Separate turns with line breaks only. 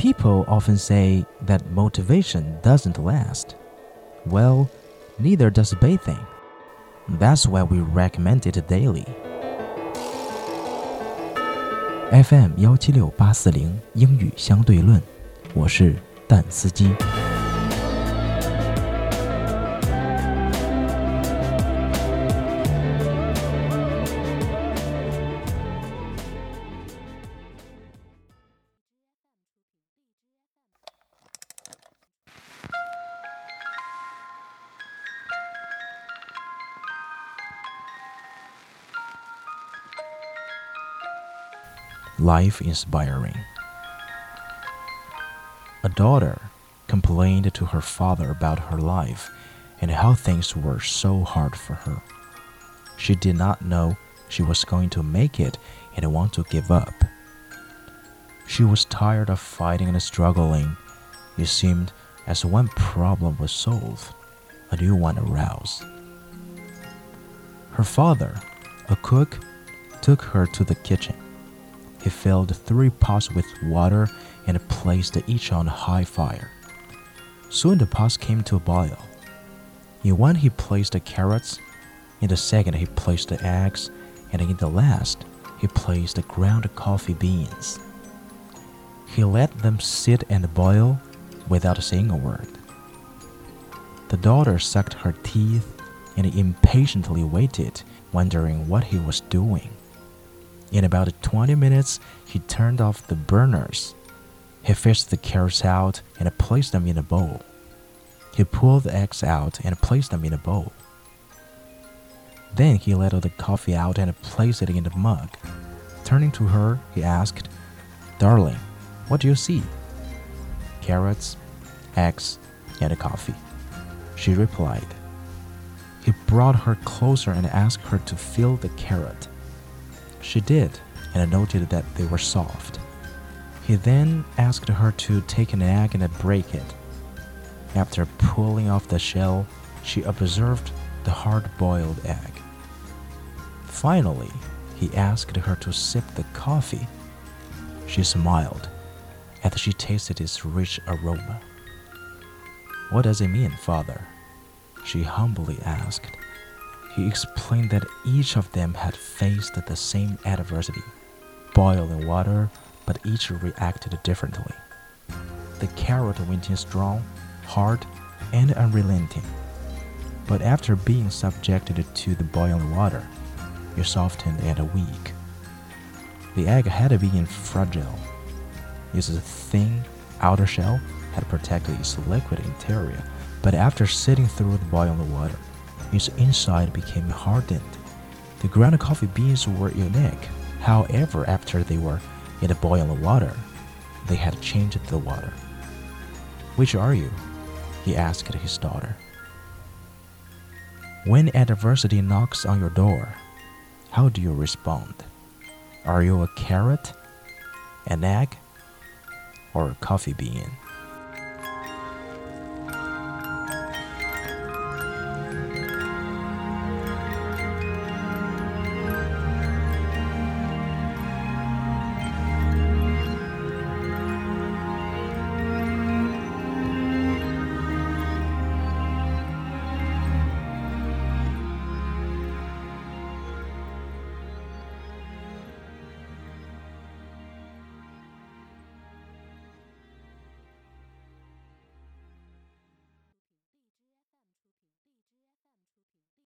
People often say that motivation doesn't last. Well, neither does bathing. That's why we recommend it daily. FM 幺七六八四零英语相对论，我是蛋司机。 Life inspiring. A daughter complained to her father about her life and how things were so hard for her. She did not know she was going to make it and want to give up. She was tired of fighting and struggling. It seemed as one problem was solved, a new one arose. Her father, a cook, took her to the kitchen. He filled three pots with water and placed each on a high fire. Soon the pots came to a boil. In one he placed the carrots, in the second he placed the eggs, and in the last he placed the ground coffee beans. He let them sit and boil without saying a word. The daughter sucked her teeth and impatiently waited, wondering what he was doing. In about 20 minutes, he turned off the burners. He fished the carrots out and placed them in a bowl. He pulled the eggs out and placed them in a bowl. Then he let the coffee out and placed it in the mug. Turning to her, he asked, Darling, what do you see? Carrots, eggs, and a coffee. She replied. He brought her closer and asked her to feel the carrot. She did, and noted that they were soft. He then asked her to take an egg and break it. After pulling off the shell, she observed the hard boiled egg. Finally, he asked her to sip the coffee. She smiled as she tasted its rich aroma. What does it mean, father? She humbly asked. He explained that each of them had faced the same adversity boiling water, but each reacted differently. The carrot went in strong, hard, and unrelenting. But after being subjected to the boiling water, it softened and weak. The egg had been fragile. Its a thin outer shell had protected its liquid interior, but after sitting through the boiling water, its inside became hardened. The ground coffee beans were unique. However, after they were in the boiling water, they had changed the water. Which are you? he asked his daughter. When adversity knocks on your door, how do you respond? Are you a carrot, an egg, or a coffee bean?